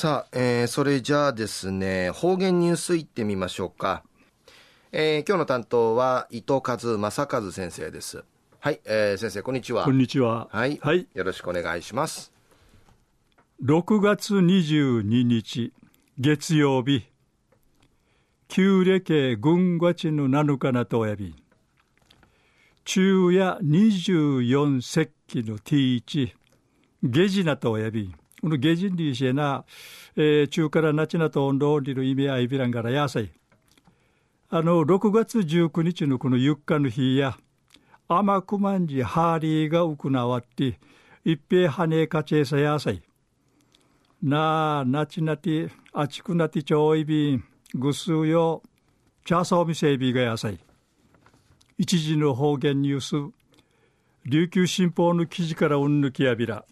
さあ、えー、それじゃあですね、方言ニュースいってみましょうか。えー、今日の担当は伊藤和正和先生です。はい、えー、先生こんにちは。こんにちは。はい、はい、よろしくお願いします。6月22日月曜日、旧暦軍がちの7日なとおやび、昼夜24節気の T1、下時なとおやび、この下人リーシェな、えー、中からナチナと温度りる意味合いビランからやさい。あの、6月19日のこのゆっかの日や、甘くまんじハーリーが行わって、一平はねかちえさやさい。なあ、なちなて、あちくなてちょいびん、ぐすうよ、ちゃさおみせびがやさい。一時の方言ニュース、琉球新報の記事からうんぬきやびら。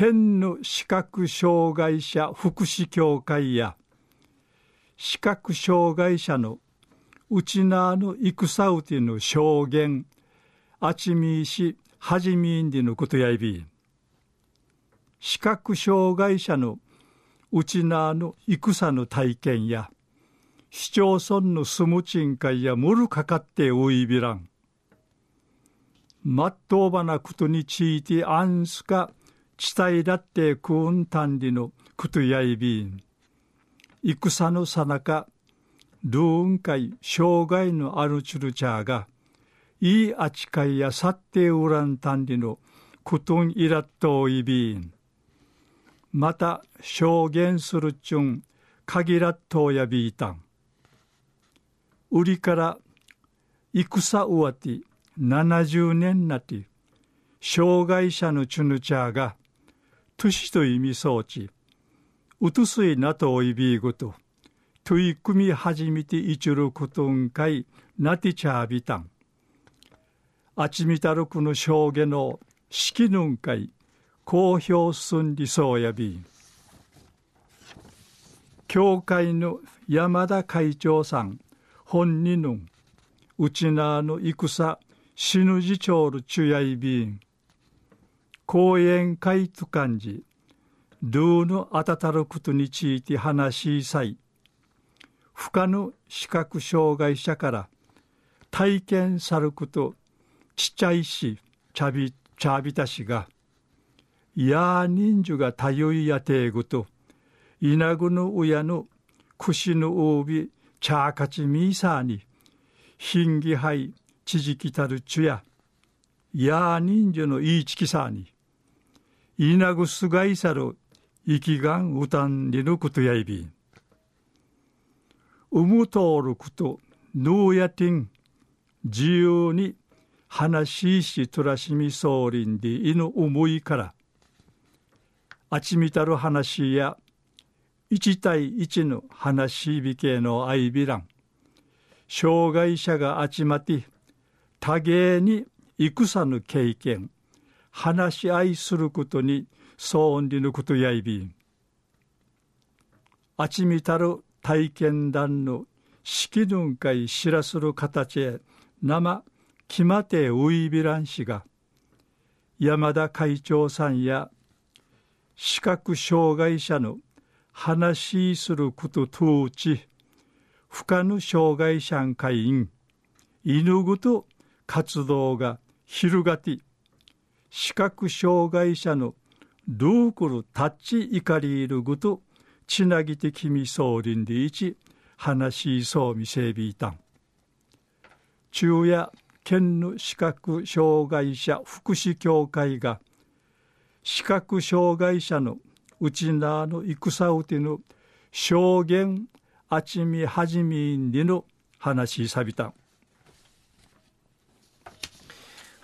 県の視覚障害者福祉協会や視覚障害者のうちなの戦うての証言あちみいしはじみんでのことやいび視覚障害者のうちなの戦の体験や市町村の住む賃会やむるかかっておいびらん。まっとうばなことについてあんすか地帯だってクーンタンリのクトヤイビン戦のさなかルーン会障害のあるチュルチャーがいい扱いやさってウランタンリのクトンイラットイビンまた証言するちゅん限らっとやびいたん。売りから戦うわて70年なて障害者のチュヌチャーがトシと意味装置、うとすいなとおいびいごと、といくみはじめていちることんかい、なてちゃびたん。あちみたるくの証言の式ぬんかい、公表すんりそうやび教会の山田会長さん、本人のうちなの戦、死ぬじちょうるちゅやいびん。講演会と感じ、ルーのあたたることについて話しさい、不可の視覚障害者から体験さること、ちっちゃいし、ちゃび、ちゃびたしが、やあ人数がたよいやていぐと、いなぐの親のくしのおび、ちゃかちみいさに、ひんぎはいちじきたるちゅや、やあ人数のいいちきさに、いなぐすがいさる生きがんうたんりぬことやいびうむとおることぬうやてん自由に話ししとらしみそうりんでいぬ思いからあちみたる話や一対一の話しびけの愛びらん障害者があちまって多芸に戦ぬ経験話し合いすることにそうりぬことやいびん。あちみたる体験談の式ぬんかい知らする形へ生決まてういびらんしが山田会長さんや視覚障害者の話しすることとうち不可の障害者会員犬ごと活動が広がって視覚障害者のルークルタッチ怒りいるぐとちなぎてきみそうりんでいち話しそうみせびいたん。中夜県の視覚障害者福祉協会が視覚障害者のうちなの戦うての証言あちみはじみんりの話しさびたん。